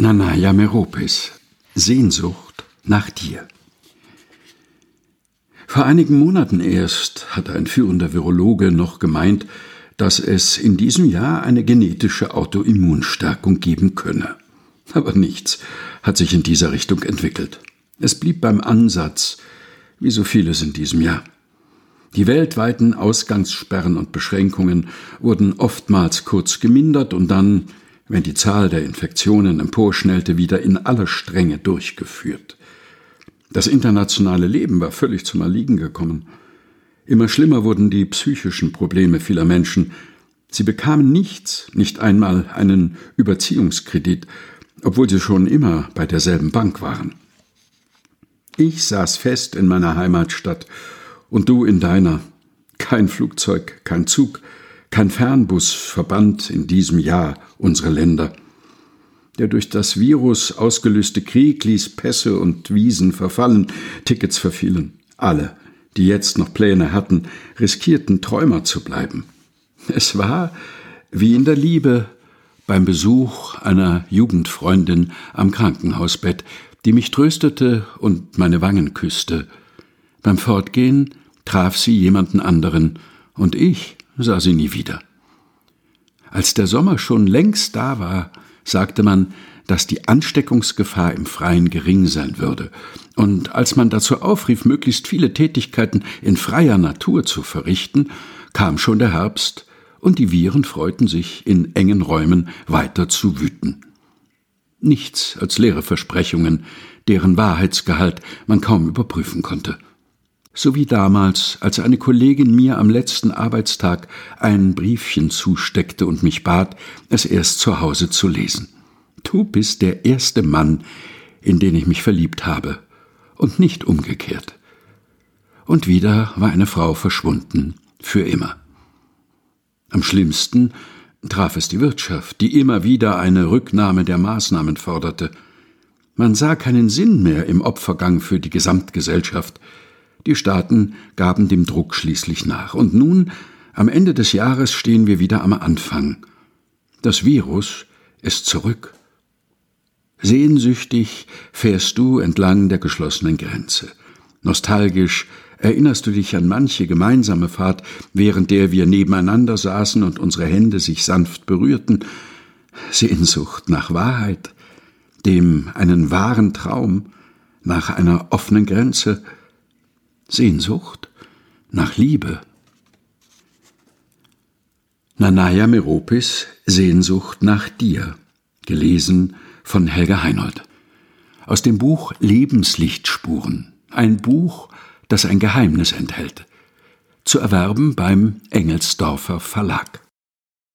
Nanaya Meropis Sehnsucht nach dir. Vor einigen Monaten erst hat ein führender Virologe noch gemeint, dass es in diesem Jahr eine genetische Autoimmunstärkung geben könne. Aber nichts hat sich in dieser Richtung entwickelt. Es blieb beim Ansatz, wie so vieles in diesem Jahr. Die weltweiten Ausgangssperren und Beschränkungen wurden oftmals kurz gemindert und dann wenn die Zahl der Infektionen emporschnellte, wieder in aller Strenge durchgeführt. Das internationale Leben war völlig zum Erliegen gekommen. Immer schlimmer wurden die psychischen Probleme vieler Menschen. Sie bekamen nichts, nicht einmal einen Überziehungskredit, obwohl sie schon immer bei derselben Bank waren. Ich saß fest in meiner Heimatstadt und du in deiner. Kein Flugzeug, kein Zug, kein Fernbus verband in diesem Jahr unsere Länder. Der durch das Virus ausgelöste Krieg ließ Pässe und Wiesen verfallen, Tickets verfielen. Alle, die jetzt noch Pläne hatten, riskierten Träumer zu bleiben. Es war wie in der Liebe beim Besuch einer Jugendfreundin am Krankenhausbett, die mich tröstete und meine Wangen küsste. Beim Fortgehen traf sie jemanden anderen, und ich sah sie nie wieder. Als der Sommer schon längst da war, sagte man, dass die Ansteckungsgefahr im Freien gering sein würde, und als man dazu aufrief, möglichst viele Tätigkeiten in freier Natur zu verrichten, kam schon der Herbst, und die Viren freuten sich, in engen Räumen weiter zu wüten. Nichts als leere Versprechungen, deren Wahrheitsgehalt man kaum überprüfen konnte so wie damals, als eine Kollegin mir am letzten Arbeitstag ein Briefchen zusteckte und mich bat, es erst zu Hause zu lesen. Du bist der erste Mann, in den ich mich verliebt habe, und nicht umgekehrt. Und wieder war eine Frau verschwunden, für immer. Am schlimmsten traf es die Wirtschaft, die immer wieder eine Rücknahme der Maßnahmen forderte. Man sah keinen Sinn mehr im Opfergang für die Gesamtgesellschaft, die Staaten gaben dem Druck schließlich nach. Und nun, am Ende des Jahres, stehen wir wieder am Anfang. Das Virus ist zurück. Sehnsüchtig fährst du entlang der geschlossenen Grenze. Nostalgisch erinnerst du dich an manche gemeinsame Fahrt, während der wir nebeneinander saßen und unsere Hände sich sanft berührten. Sehnsucht nach Wahrheit, dem einen wahren Traum, nach einer offenen Grenze, Sehnsucht nach Liebe. Nanaya Meropis Sehnsucht nach dir, gelesen von Helga Heinold. Aus dem Buch Lebenslichtspuren, ein Buch, das ein Geheimnis enthält. Zu erwerben beim Engelsdorfer Verlag.